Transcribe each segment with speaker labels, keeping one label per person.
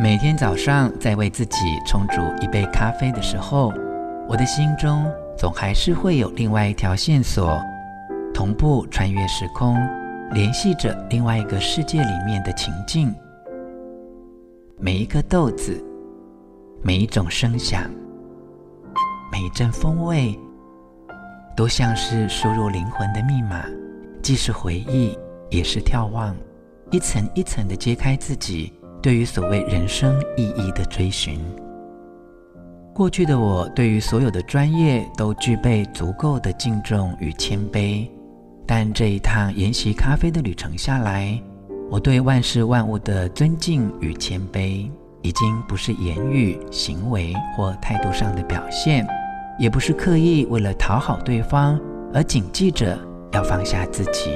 Speaker 1: 每天早上在为自己冲煮一杯咖啡的时候，我的心中总还是会有另外一条线索，同步穿越时空。联系着另外一个世界里面的情境，每一颗豆子，每一种声响，每一阵风味，都像是输入灵魂的密码，既是回忆，也是眺望，一层一层的揭开自己对于所谓人生意义的追寻。过去的我，对于所有的专业都具备足够的敬重与谦卑。但这一趟研习咖啡的旅程下来，我对万事万物的尊敬与谦卑，已经不是言语、行为或态度上的表现，也不是刻意为了讨好对方而谨记着要放下自己。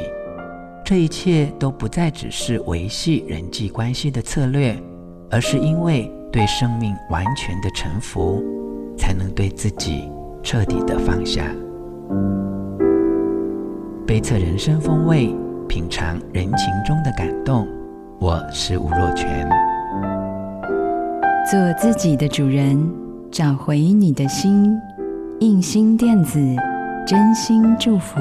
Speaker 1: 这一切都不再只是维系人际关系的策略，而是因为对生命完全的臣服，才能对自己彻底的放下。杯测人生风味，品尝人情中的感动。我是吴若泉。
Speaker 2: 做自己的主人，找回你的心。印心电子，真心祝福。